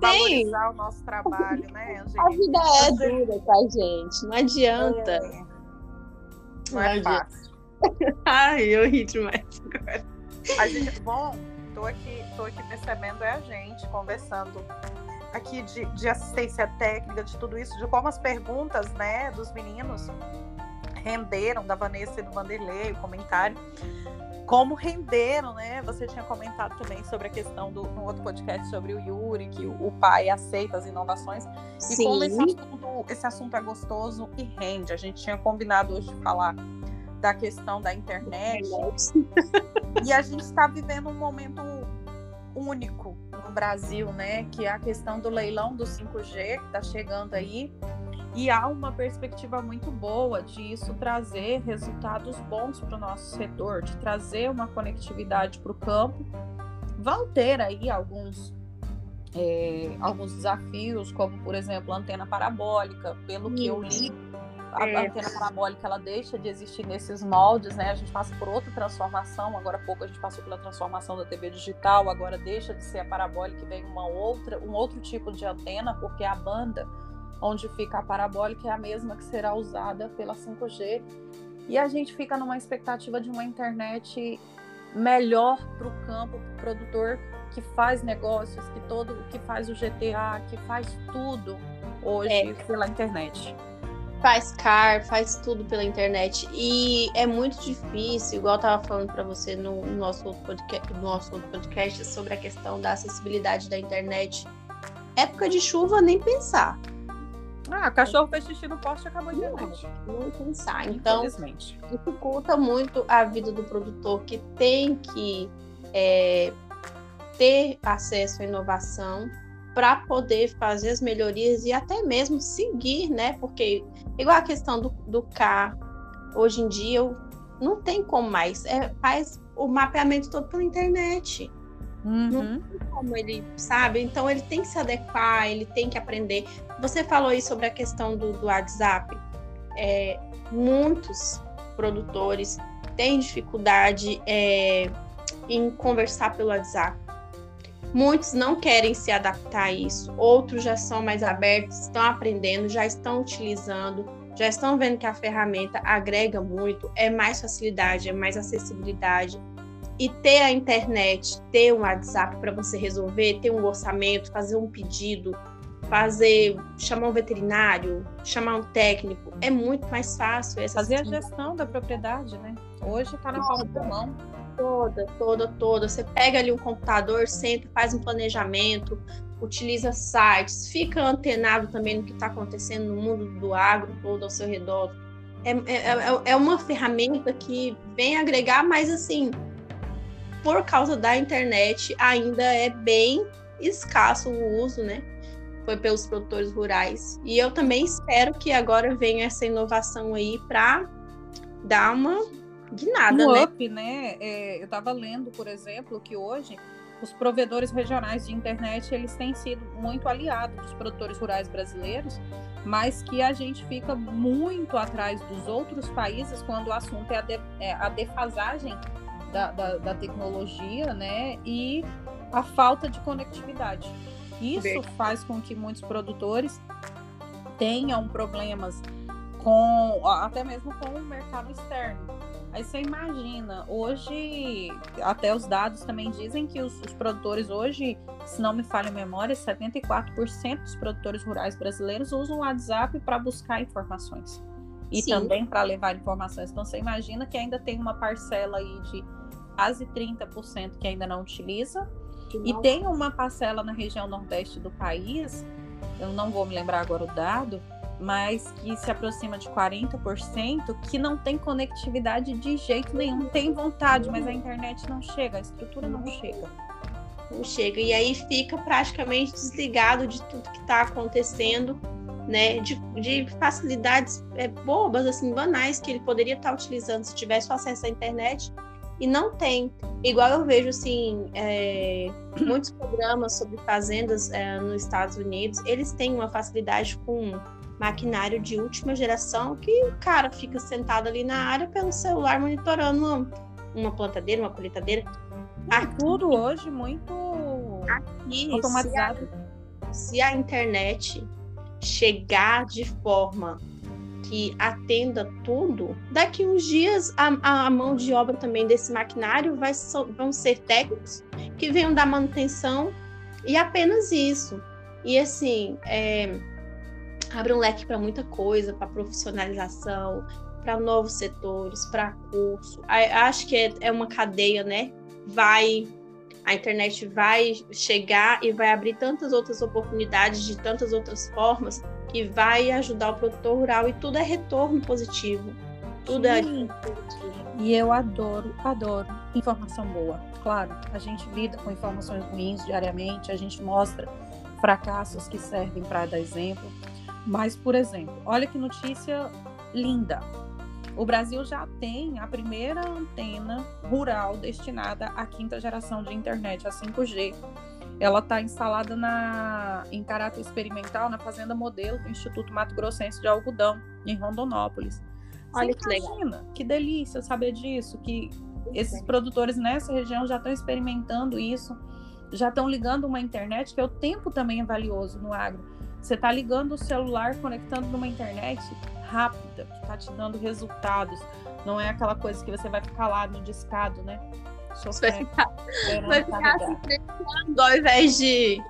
valorizar o nosso trabalho, né, Angelina? A vida é dura, tá, gente? Não adianta. É. Não, Não é fácil. Ai, eu ri demais agora. A gente, bom, tô aqui, tô aqui percebendo é a gente conversando aqui de, de assistência técnica, de tudo isso, de como as perguntas, né, dos meninos renderam, da Vanessa e do Vanderlei, o comentário, como renderam, né? Você tinha comentado também sobre a questão do no outro podcast sobre o Yuri, que o, o pai aceita as inovações. Sim. E como esse assunto, esse assunto é gostoso e rende. A gente tinha combinado hoje de falar da questão da internet. e a gente está vivendo um momento único no Brasil, né? Que é a questão do leilão do 5G que está chegando aí. E há uma perspectiva muito boa de isso trazer resultados bons para o nosso setor, de trazer uma conectividade para o campo. Vão ter aí alguns, é, alguns desafios, como por exemplo a antena parabólica, pelo que eu li, a é. antena parabólica ela deixa de existir nesses moldes, né? A gente passa por outra transformação. Agora há pouco a gente passou pela transformação da TV digital, agora deixa de ser a parabólica e vem uma outra, um outro tipo de antena, porque a banda onde fica a parabólica é a mesma que será usada pela 5G. E a gente fica numa expectativa de uma internet melhor para o campo, para o produtor que faz negócios, que todo que faz o GTA, que faz tudo hoje é. pela internet. Faz car, faz tudo pela internet. E é muito difícil, igual eu tava falando para você no, nosso podcast, no nosso podcast sobre a questão da acessibilidade da internet. Época de chuva, nem pensar. Ah, cachorro fez xixi no poste e acabou de noite. Não pensar. Então, dificulta muito a vida do produtor que tem que é, ter acesso à inovação para poder fazer as melhorias e até mesmo seguir, né? Porque, igual a questão do, do carro, hoje em dia não tem como mais. É, faz o mapeamento todo pela internet. Uhum. Não tem como ele, sabe? Então ele tem que se adequar, ele tem que aprender. Você falou aí sobre a questão do, do WhatsApp. É, muitos produtores têm dificuldade é, em conversar pelo WhatsApp. Muitos não querem se adaptar a isso, outros já são mais abertos, estão aprendendo, já estão utilizando, já estão vendo que a ferramenta agrega muito, é mais facilidade, é mais acessibilidade e ter a internet, ter um WhatsApp para você resolver, ter um orçamento, fazer um pedido, fazer, chamar um veterinário, chamar um técnico, é muito mais fácil. fazer a gestão da propriedade, né? Hoje está na palma da mão. Toda, toda, toda. Você pega ali um computador, senta, faz um planejamento, utiliza sites, fica antenado também no que está acontecendo no mundo do agro todo ao seu redor. É, é, é, é uma ferramenta que vem agregar, mas assim, por causa da internet, ainda é bem escasso o uso, né? Foi pelos produtores rurais. E eu também espero que agora venha essa inovação aí para dar uma guinada, um né? up, né? É, eu estava lendo, por exemplo, que hoje os provedores regionais de internet eles têm sido muito aliados dos produtores rurais brasileiros, mas que a gente fica muito atrás dos outros países quando o assunto é a, de, é a defasagem da, da, da tecnologia, né? E a falta de conectividade. Isso faz com que muitos produtores tenham problemas com até mesmo com o mercado externo. Aí você imagina, hoje, até os dados também dizem que os, os produtores hoje, se não me falha a memória, 74% dos produtores rurais brasileiros usam o WhatsApp para buscar informações. E Sim. também para levar informações. Então você imagina que ainda tem uma parcela aí de quase 30% que ainda não utiliza. E tem uma parcela na região nordeste do país, eu não vou me lembrar agora o dado, mas que se aproxima de 40%, que não tem conectividade de jeito nenhum. Tem vontade, mas a internet não chega, a estrutura não chega. Não chega. E aí fica praticamente desligado de tudo que está acontecendo, né? De, de facilidades é, bobas, assim, banais, que ele poderia estar tá utilizando se tivesse acesso à internet e não tem. Igual eu vejo, assim, é, muitos programas sobre fazendas é, nos Estados Unidos, eles têm uma facilidade com maquinário de última geração que o cara fica sentado ali na área pelo celular monitorando uma, uma plantadeira, uma colheitadeira. Aqui, tudo hoje muito aqui, automatizado. Se a, se a internet chegar de forma que atenda tudo, daqui uns dias a, a, mão de obra também desse maquinário vai, vão ser técnicos que venham dar manutenção e apenas isso. E assim, é, abre um leque para muita coisa, para profissionalização, para novos setores, para curso. Acho que é, é uma cadeia, né? Vai a internet vai chegar e vai abrir tantas outras oportunidades de tantas outras formas que vai ajudar o produtor rural e tudo é retorno positivo. Tudo é Sim. positivo. E eu adoro, adoro informação boa. Claro, a gente lida com informações ruins diariamente, a gente mostra fracassos que servem para dar exemplo, mas, por exemplo, olha que notícia linda. O Brasil já tem a primeira antena rural destinada à quinta geração de internet, a 5G. Ela está instalada na, em caráter experimental na Fazenda Modelo do Instituto Mato Grossense de Algodão, em Rondonópolis. Olha Você que imagina, legal. Que delícia saber disso, que esses produtores nessa região já estão experimentando isso, já estão ligando uma internet, que é o tempo também é valioso no agro. Você está ligando o celular, conectando numa internet rápida, que está te dando resultados. Não é aquela coisa que você vai ficar lá no discado, né? Vai ficar, vai ficar se preocupando ao invés de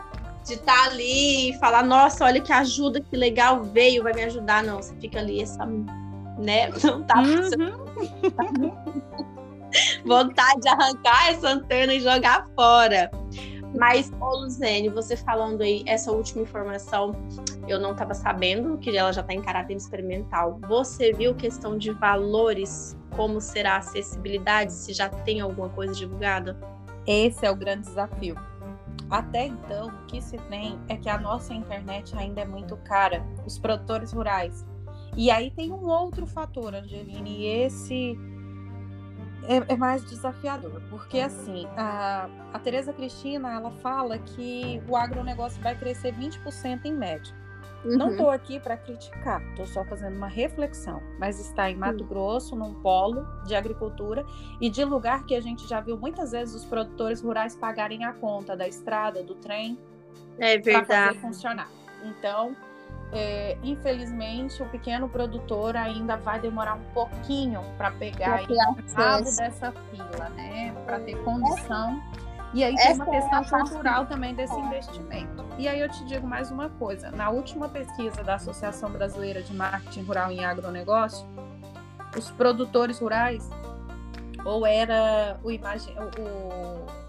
de estar tá ali e falar, nossa, olha que ajuda, que legal, veio, vai me ajudar. Não, você fica ali, essa, né? Não tá uhum. vontade de arrancar essa antena e jogar fora. Mas, ô Luzene, você falando aí, essa última informação, eu não estava sabendo que ela já está em caráter experimental. Você viu questão de valores, como será a acessibilidade, se já tem alguma coisa divulgada? Esse é o grande desafio. Até então, o que se tem é que a nossa internet ainda é muito cara, os produtores rurais. E aí tem um outro fator, Angeline, e esse é, é, mais desafiador, porque assim, a, a Tereza Cristina, ela fala que o agronegócio vai crescer 20% em média. Uhum. Não estou aqui para criticar, estou só fazendo uma reflexão, mas está em Mato uhum. Grosso, num polo de agricultura e de lugar que a gente já viu muitas vezes os produtores rurais pagarem a conta da estrada, do trem, é para fazer funcionar. Então, é, infelizmente, o pequeno produtor ainda vai demorar um pouquinho para pegar o cabo dessa fila, né? Para ter condição. E aí tem uma é questão é cultural também desse investimento. E aí eu te digo mais uma coisa. Na última pesquisa da Associação Brasileira de Marketing Rural em Agronegócio, os produtores rurais, ou era o, imagem, o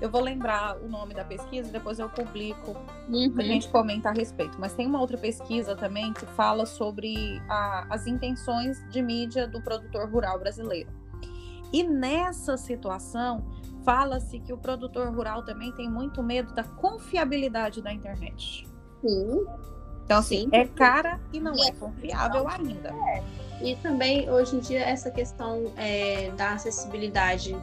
eu vou lembrar o nome da pesquisa, depois eu publico uhum. para a gente comentar a respeito. Mas tem uma outra pesquisa também que fala sobre a, as intenções de mídia do produtor rural brasileiro. E nessa situação, fala-se que o produtor rural também tem muito medo da confiabilidade da internet. Sim. Então, assim, Sim. é cara e não é, é confiável ainda. É. E também, hoje em dia, essa questão é, da acessibilidade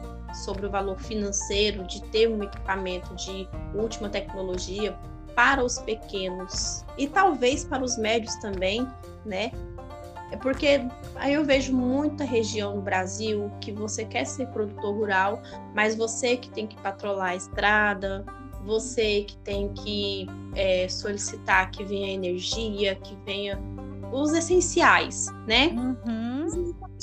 sobre o valor financeiro de ter um equipamento de última tecnologia para os pequenos e talvez para os médios também, né? É porque aí eu vejo muita região no Brasil que você quer ser produtor rural, mas você que tem que patrolar a estrada, você que tem que é, solicitar que venha energia, que venha os essenciais, né? Uhum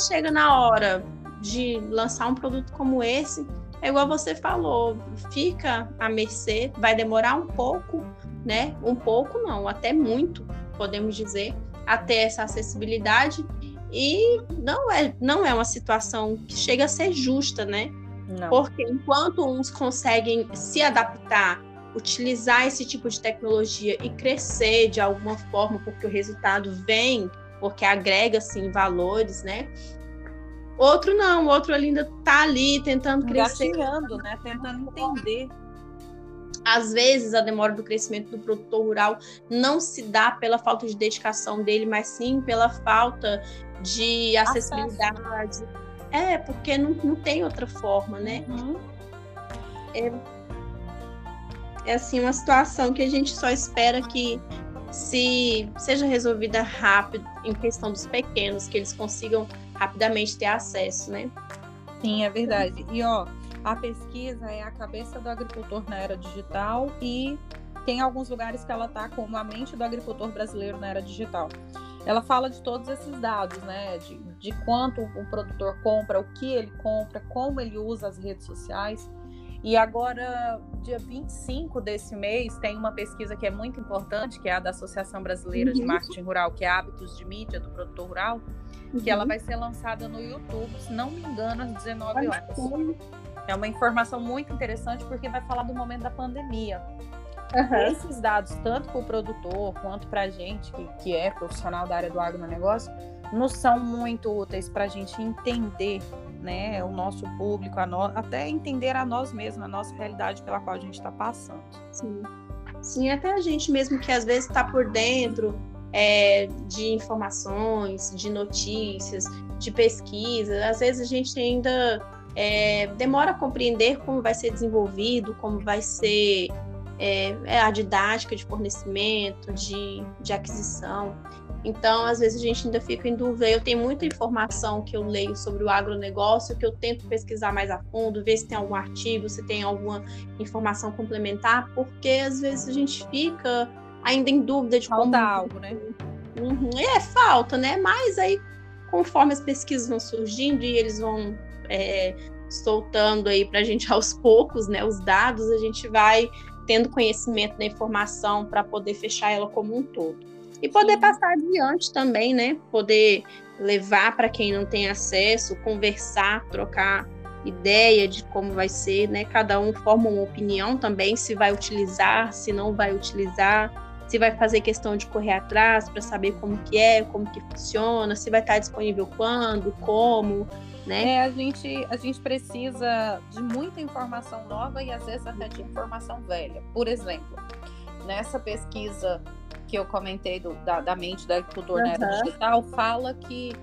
chega na hora de lançar um produto como esse, é igual você falou, fica à mercê, vai demorar um pouco, né? Um pouco não, até muito, podemos dizer, até essa acessibilidade. E não é, não é uma situação que chega a ser justa, né? Não. Porque enquanto uns conseguem se adaptar, utilizar esse tipo de tecnologia e crescer de alguma forma, porque o resultado vem, porque agrega assim valores, né? Outro não, outro ainda tá ali tentando crescer, né? Tentando entender. Às vezes a demora do crescimento do produtor rural não se dá pela falta de dedicação dele, mas sim pela falta de acessibilidade. Acesso. É, porque não, não tem outra forma, né? Uhum. É, é assim uma situação que a gente só espera que se seja resolvida rápido em questão dos pequenos, que eles consigam rapidamente ter acesso, né? Sim, é verdade. E ó, a pesquisa é a cabeça do agricultor na era digital e tem alguns lugares que ela tá como a mente do agricultor brasileiro na era digital ela fala de todos esses dados, né? De, de quanto o produtor compra, o que ele compra, como ele usa as redes sociais. E agora, dia 25 desse mês, tem uma pesquisa que é muito importante, que é a da Associação Brasileira uhum. de Marketing Rural, que é Hábitos de Mídia do Produtor Rural, uhum. que ela uhum. vai ser lançada no YouTube, se não me engano, às 19 horas. É uma informação muito interessante porque vai falar do momento da pandemia. Uhum. Esses dados, tanto para o produtor quanto para a gente, que, que é profissional da área do agronegócio, nos são muito úteis para a gente entender né, o nosso público, a no... até entender a nós mesmos, a nossa realidade pela qual a gente está passando. Sim. Sim, até a gente mesmo que às vezes está por dentro é, de informações, de notícias, de pesquisa, às vezes a gente ainda é, demora a compreender como vai ser desenvolvido, como vai ser é, é a didática de fornecimento, de, de aquisição. Então, às vezes a gente ainda fica em dúvida. Eu tenho muita informação que eu leio sobre o agronegócio, que eu tento pesquisar mais a fundo, ver se tem algum artigo, se tem alguma informação complementar, porque às vezes a gente fica ainda em dúvida de falta como... algo, né? Uhum. É, falta, né? Mas aí, conforme as pesquisas vão surgindo e eles vão é, soltando aí para a gente aos poucos, né? Os dados, a gente vai tendo conhecimento da informação para poder fechar ela como um todo. E poder passar adiante também, né? Poder levar para quem não tem acesso, conversar, trocar ideia de como vai ser, né? Cada um forma uma opinião também, se vai utilizar, se não vai utilizar, se vai fazer questão de correr atrás para saber como que é, como que funciona, se vai estar disponível quando, como, né? É, a gente, a gente precisa de muita informação nova e às vezes até de informação velha. Por exemplo, nessa pesquisa que eu comentei do, da, da mente da agricultor uhum. digital, fala que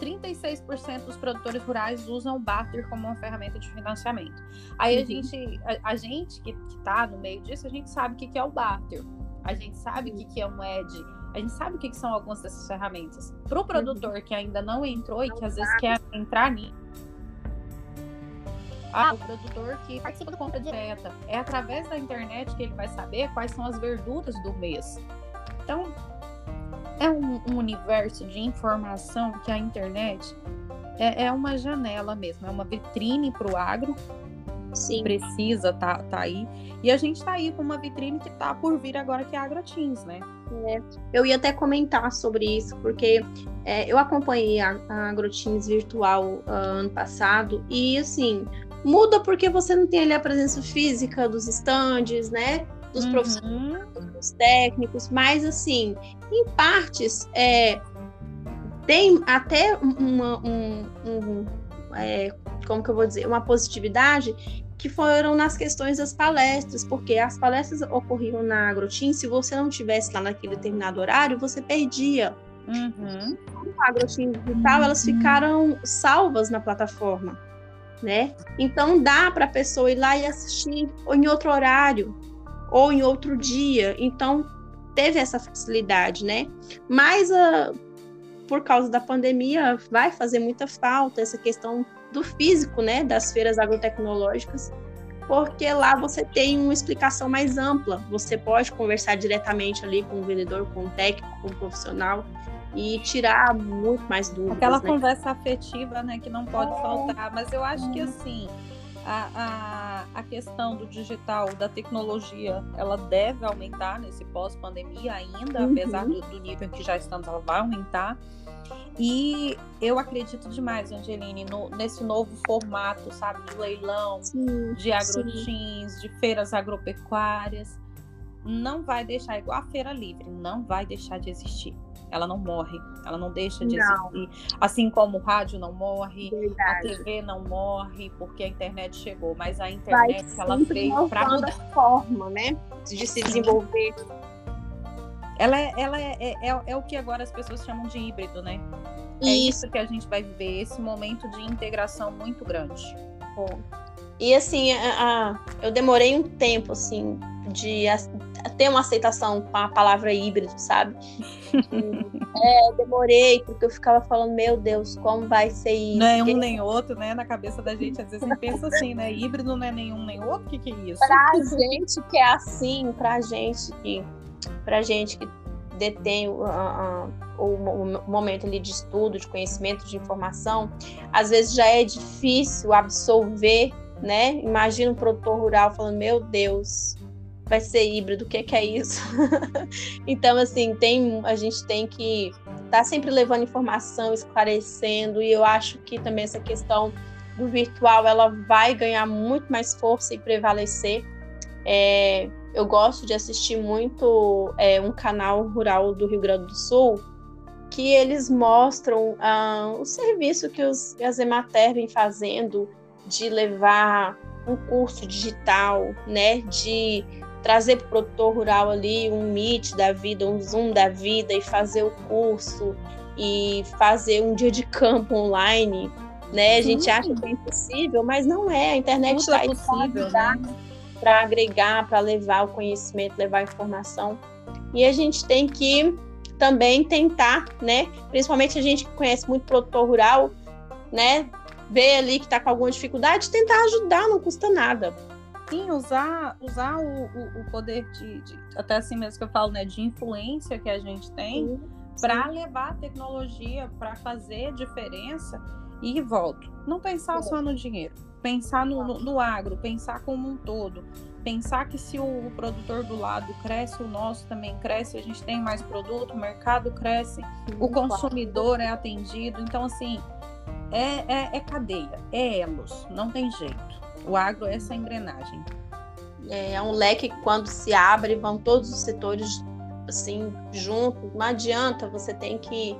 36% dos produtores rurais usam o barter como uma ferramenta de financiamento. Aí uhum. a gente, a, a, gente que está no meio disso, a gente sabe o que, que é o barter. A gente sabe o que, que é um ED a gente sabe o que, que são algumas dessas ferramentas. Para o produtor que ainda não entrou e que às vezes quer entrar nisso, ah, o produtor que participa da compra direta. É através da internet que ele vai saber quais são as verduras do mês. Então, é um, um universo de informação que a internet é, é, uma janela mesmo, é uma vitrine para o agro. Sim. Precisa tá, tá aí. E a gente tá aí com uma vitrine que tá por vir agora, que é a AgroTeams, né? É, eu ia até comentar sobre isso, porque é, eu acompanhei a, a AgroTeams virtual uh, ano passado, e assim, muda porque você não tem ali a presença física dos estandes, né? Dos uhum. profissionais, dos técnicos, mas assim, em partes, é, tem até uma, um, um é, como que eu vou dizer, uma positividade que foram nas questões das palestras, porque as palestras ocorriam na Agrotim, se você não tivesse lá naquele determinado horário, você perdia. Uhum. A Agrotim digital, elas ficaram salvas na plataforma, né? Então dá para a pessoa ir lá e assistir em outro horário ou em outro dia. Então teve essa facilidade, né? Mas uh, por causa da pandemia vai fazer muita falta essa questão do físico, né, das feiras agrotecnológicas, porque lá você tem uma explicação mais ampla. Você pode conversar diretamente ali com o vendedor, com o técnico, com o profissional. e tirar muito mais dúvidas. Aquela né? conversa afetiva, né, que não pode é. faltar. Mas eu acho que assim a, a, a questão do digital, da tecnologia, ela deve aumentar nesse pós-pandemia ainda, uhum. apesar do, do nível que já estamos, ela vai aumentar. E eu acredito demais, Angeline, no, nesse novo formato, sabe, de leilão, sim, de agrotins, de feiras agropecuárias. Não vai deixar igual a feira livre, não vai deixar de existir ela não morre, ela não deixa de não. existir. Assim como o rádio não morre, Verdade. a TV não morre, porque a internet chegou, mas a internet Vai ela veio para mudar forma, né, de se desenvolver. Ela, é, ela é, é, é, é, o que agora as pessoas chamam de híbrido, né? É isso. isso que a gente vai viver, esse momento de integração muito grande. Bom. E assim, a, a, eu demorei um tempo, assim, de ter uma aceitação com a palavra híbrido, sabe? é, demorei, porque eu ficava falando, meu Deus, como vai ser isso? Não é um nem outro, né? Na cabeça da gente, às vezes a gente pensa assim, né? Híbrido não é nenhum nem outro, o que, que é isso? Pra gente que é assim, pra gente que, pra gente que detém uh, uh, o momento ali de estudo, de conhecimento, de informação, às vezes já é difícil absorver né? Imagina um produtor rural falando, meu Deus, vai ser híbrido, o que, que é isso? então, assim, tem, a gente tem que estar tá sempre levando informação, esclarecendo, e eu acho que também essa questão do virtual, ela vai ganhar muito mais força e prevalecer. É, eu gosto de assistir muito é, um canal rural do Rio Grande do Sul, que eles mostram ah, o serviço que os, as Emater vem fazendo de levar um curso digital, né, de trazer para o produtor rural ali um Meet da vida, um Zoom da vida e fazer o curso e fazer um dia de campo online, né? A gente acha que é impossível, mas não é. A internet está é né? para agregar, para levar o conhecimento, levar a informação. E a gente tem que também tentar, né? Principalmente a gente que conhece muito produtor rural, né? Ver ali que está com alguma dificuldade, tentar ajudar, não custa nada sim usar, usar o, o, o poder de, de, até assim mesmo que eu falo, né, de influência que a gente tem para levar a tecnologia para fazer diferença e volto. Não pensar só no dinheiro, pensar no, no, no, agro, pensar como um todo. Pensar que se o, o, produtor do lado cresce, o nosso também cresce, a gente tem mais produto, o mercado cresce, o consumidor é atendido. Então, assim, é, é, é cadeia, é elos, não tem jeito. O agro é essa engrenagem. É, é um leque que quando se abre, vão todos os setores assim juntos. Não adianta, você tem que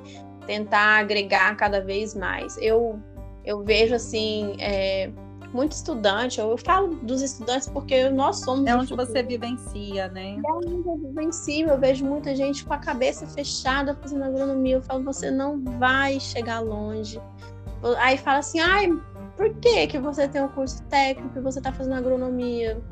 tentar agregar cada vez mais. Eu, eu vejo assim. É, muito estudante, eu falo dos estudantes porque nós somos. É onde você vivencia, né? É onde eu vivencio. Eu vejo muita gente com a cabeça fechada fazendo agronomia. Eu falo, você não vai chegar longe. Aí fala assim, ai, por que, que você tem um curso técnico e você está fazendo agronomia?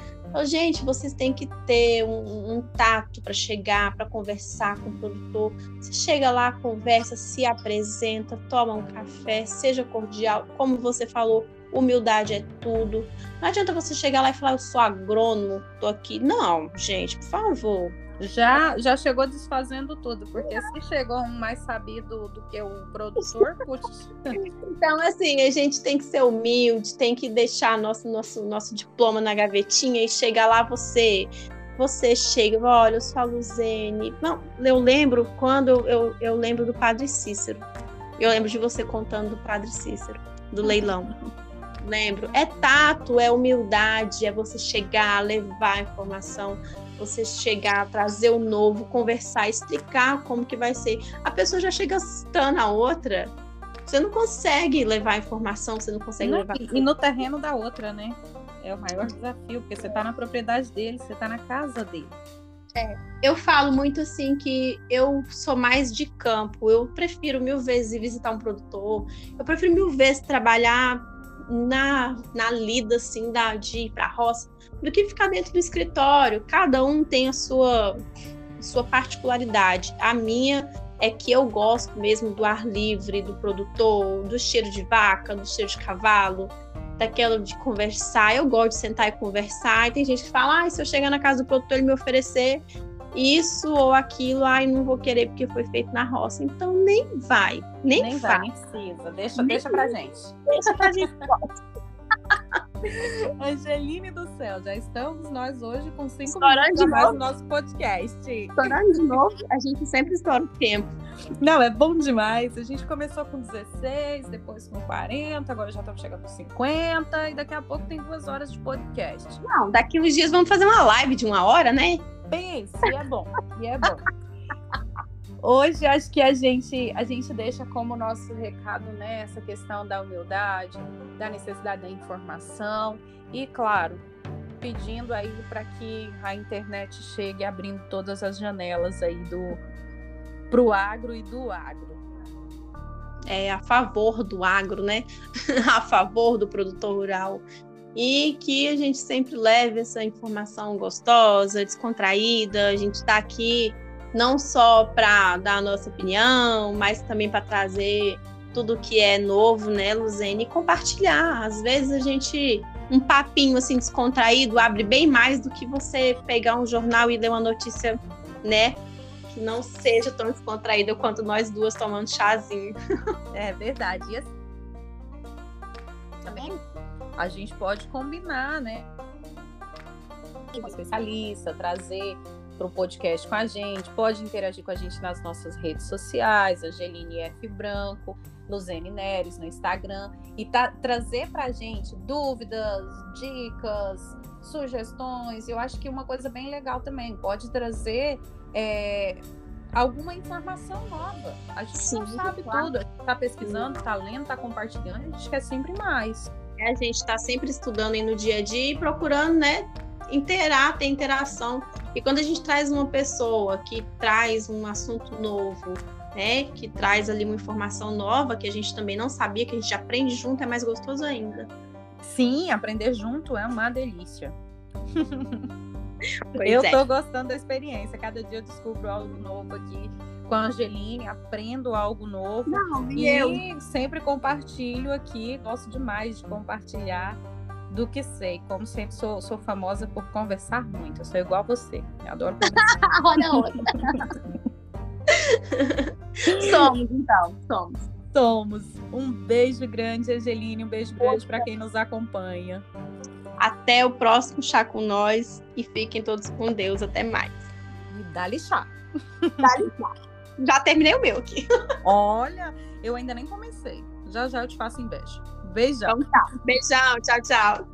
Gente, vocês têm que ter um, um tato para chegar, para conversar com o produtor. Você chega lá, conversa, se apresenta, toma um café, seja cordial. Como você falou, humildade é tudo. Não adianta você chegar lá e falar, eu sou agrônomo, tô aqui. Não, gente, por favor já, já chegou desfazendo tudo, porque se chegou um mais sabido do que o produtor, putz. Então, assim, a gente tem que ser humilde, tem que deixar nosso, nosso, nosso diploma na gavetinha e chegar lá você. Você chega, olha, eu sou a Luzene. Não, eu lembro quando eu, eu, lembro do Padre Cícero. Eu lembro de você contando do Padre Cícero, do leilão. Lembro. É tato, é humildade, é você chegar, levar a informação você chegar, trazer o novo, conversar, explicar como que vai ser. A pessoa já chega assustando a outra. Você não consegue levar a informação, você não consegue não, levar. E no terreno da outra, né? É o maior desafio, porque você está na propriedade dele, você está na casa dele. É, eu falo muito assim que eu sou mais de campo. Eu prefiro mil vezes visitar um produtor. Eu prefiro mil vezes trabalhar na, na lida assim da, de ir para a roça do que ficar dentro do escritório. Cada um tem a sua, sua particularidade. A minha é que eu gosto mesmo do ar livre, do produtor, do cheiro de vaca, do cheiro de cavalo, daquela de conversar. Eu gosto de sentar e conversar. E tem gente que fala: ah, se eu chegar na casa do produtor ele me oferecer isso ou aquilo, ai, não vou querer porque foi feito na roça. Então nem vai, nem, nem vai, nem precisa. Deixa, nem deixa pra gente. Deixa pra gente. Angeline do céu, já estamos nós hoje com cinco Estourando minutos mais no nosso podcast. Estourando de novo, a gente sempre estoura o tempo. Não, é bom demais. A gente começou com 16, depois com 40, agora já estamos chegando com 50 e daqui a pouco tem duas horas de podcast. Não, daqui uns dias vamos fazer uma live de uma hora, né? Pense, e é bom, e é bom. Hoje acho que a gente a gente deixa como nosso recado né, essa questão da humildade, da necessidade da informação e claro, pedindo aí para que a internet chegue abrindo todas as janelas aí do pro agro e do agro. É a favor do agro, né? a favor do produtor rural. E que a gente sempre leve essa informação gostosa, descontraída. A gente está aqui não só para dar a nossa opinião, mas também para trazer tudo que é novo, né, Luzene, e compartilhar. Às vezes a gente um papinho assim descontraído abre bem mais do que você pegar um jornal e ler uma notícia, né, que não seja tão descontraída quanto nós duas tomando chazinho. É verdade. E assim, também a gente pode combinar, né? Um especialista, trazer para o podcast com a gente, pode interagir com a gente nas nossas redes sociais, Angeline F. Branco, Luzene Neres no Instagram, e tá, trazer para a gente dúvidas, dicas, sugestões. Eu acho que uma coisa bem legal também, pode trazer é, alguma informação nova. A gente Sim, não sabe claro. tudo, a gente está pesquisando, está lendo, está compartilhando, a gente quer sempre mais. A gente está sempre estudando aí no dia a dia e procurando, né, interar, ter interação. E quando a gente traz uma pessoa que traz um assunto novo, né, que traz ali uma informação nova que a gente também não sabia, que a gente aprende junto, é mais gostoso ainda. Sim, aprender junto é uma delícia. Pois eu é. tô gostando da experiência. Cada dia eu descubro algo novo aqui com a Angeline, aprendo algo novo. Não, E eu sempre compartilho aqui, gosto demais de compartilhar do que sei. Como sempre, sou, sou famosa por conversar muito. Eu sou igual a você. Eu adoro conversar. Olha outra. somos, então, somos. Somos. Um beijo grande, Angeline. Um beijo grande para quem nos acompanha. Até o próximo chá com nós e fiquem todos com Deus. Até mais. E dá-lhe chá. Já terminei o meu aqui. Olha, eu ainda nem comecei. Já já eu te faço inveja. Beijão. Então, tá. Beijão, tchau, tchau.